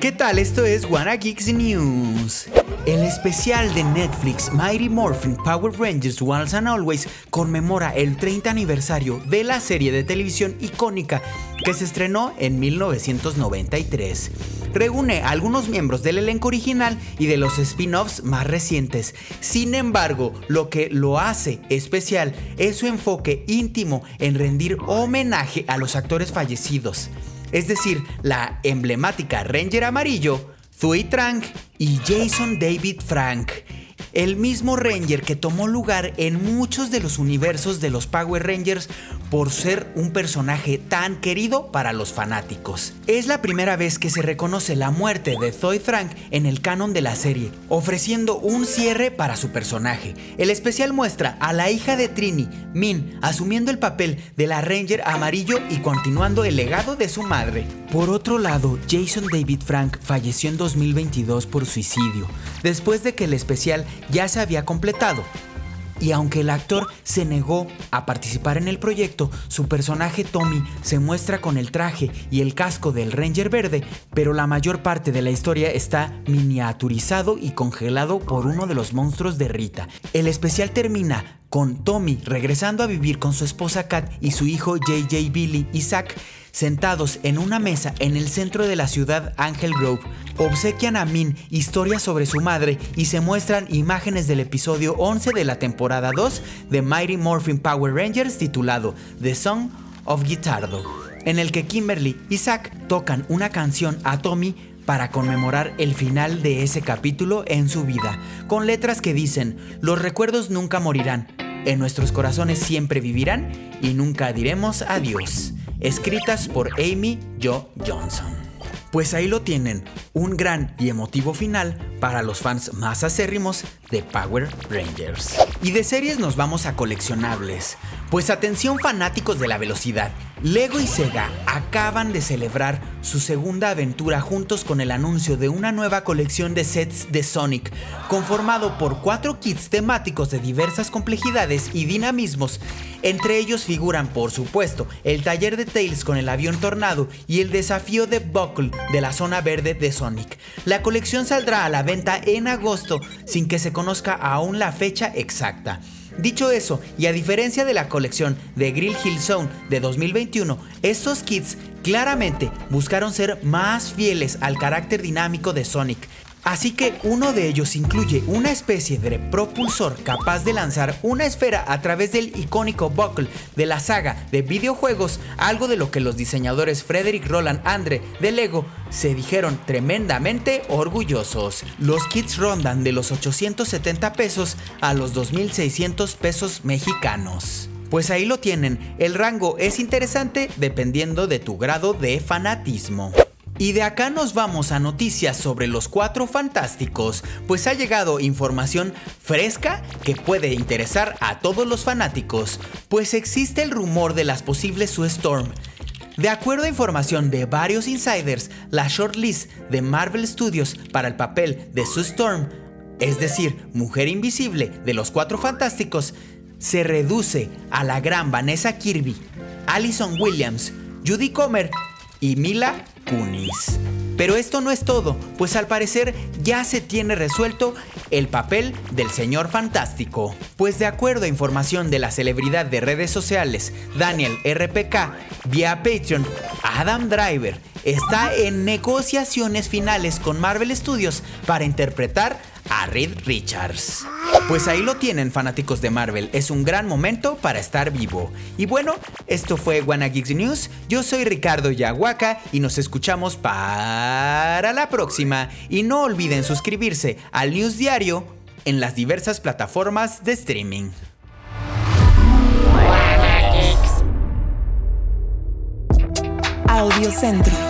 ¿Qué tal? Esto es Wanna Geeks News. El especial de Netflix Mighty Morphin Power Rangers Once and Always conmemora el 30 aniversario de la serie de televisión icónica que se estrenó en 1993. Reúne a algunos miembros del elenco original y de los spin-offs más recientes. Sin embargo, lo que lo hace especial es su enfoque íntimo en rendir homenaje a los actores fallecidos es decir, la emblemática Ranger amarillo, Thuy Trank y Jason David Frank, el mismo Ranger que tomó lugar en muchos de los universos de los Power Rangers por ser un personaje tan querido para los fanáticos. Es la primera vez que se reconoce la muerte de Zoe Frank en el canon de la serie, ofreciendo un cierre para su personaje. El especial muestra a la hija de Trini, Min, asumiendo el papel de la Ranger amarillo y continuando el legado de su madre. Por otro lado, Jason David Frank falleció en 2022 por suicidio, después de que el especial ya se había completado. Y aunque el actor se negó a participar en el proyecto, su personaje Tommy se muestra con el traje y el casco del Ranger verde, pero la mayor parte de la historia está miniaturizado y congelado por uno de los monstruos de Rita. El especial termina con Tommy regresando a vivir con su esposa Kat y su hijo JJ Billy Isaac sentados en una mesa en el centro de la ciudad Angel Grove, obsequian a Min historias sobre su madre y se muestran imágenes del episodio 11 de la temporada 2 de Mighty Morphin Power Rangers titulado The Song of Guitardo, en el que Kimberly y Zack tocan una canción a Tommy para conmemorar el final de ese capítulo en su vida, con letras que dicen, los recuerdos nunca morirán, en nuestros corazones siempre vivirán y nunca diremos adiós escritas por Amy Jo Johnson. Pues ahí lo tienen, un gran y emotivo final para los fans más acérrimos de Power Rangers. Y de series nos vamos a coleccionables. Pues atención fanáticos de la velocidad, Lego y Sega acaban de celebrar su segunda aventura juntos con el anuncio de una nueva colección de sets de Sonic, conformado por cuatro kits temáticos de diversas complejidades y dinamismos. Entre ellos figuran, por supuesto, el taller de Tails con el avión Tornado y el desafío de Buckle de la zona verde de Sonic. La colección saldrá a la venta en agosto sin que se conozca aún la fecha exacta. Dicho eso, y a diferencia de la colección de Grill Hill Zone de 2021, estos kits claramente buscaron ser más fieles al carácter dinámico de Sonic, Así que uno de ellos incluye una especie de propulsor capaz de lanzar una esfera a través del icónico buckle de la saga de videojuegos, algo de lo que los diseñadores Frederick Roland Andre de Lego se dijeron tremendamente orgullosos. Los kits rondan de los 870 pesos a los 2600 pesos mexicanos. Pues ahí lo tienen, el rango es interesante dependiendo de tu grado de fanatismo. Y de acá nos vamos a noticias sobre los cuatro fantásticos, pues ha llegado información fresca que puede interesar a todos los fanáticos, pues existe el rumor de las posibles Sue Storm. De acuerdo a información de varios insiders, la shortlist de Marvel Studios para el papel de Sue Storm, es decir, Mujer Invisible de los Cuatro Fantásticos, se reduce a la gran Vanessa Kirby, Allison Williams, Judy Comer y Mila Pero esto no es todo, pues al parecer ya se tiene resuelto el papel del señor fantástico. Pues de acuerdo a información de la celebridad de redes sociales, Daniel RPK, vía Patreon, Adam Driver está en negociaciones finales con Marvel Studios para interpretar a Reed Richards. Pues ahí lo tienen, fanáticos de Marvel. Es un gran momento para estar vivo. Y bueno, esto fue Wanna News. Yo soy Ricardo Yahuaca y nos escuchamos para la próxima. Y no olviden suscribirse al News Diario en las diversas plataformas de streaming. Audio Centro.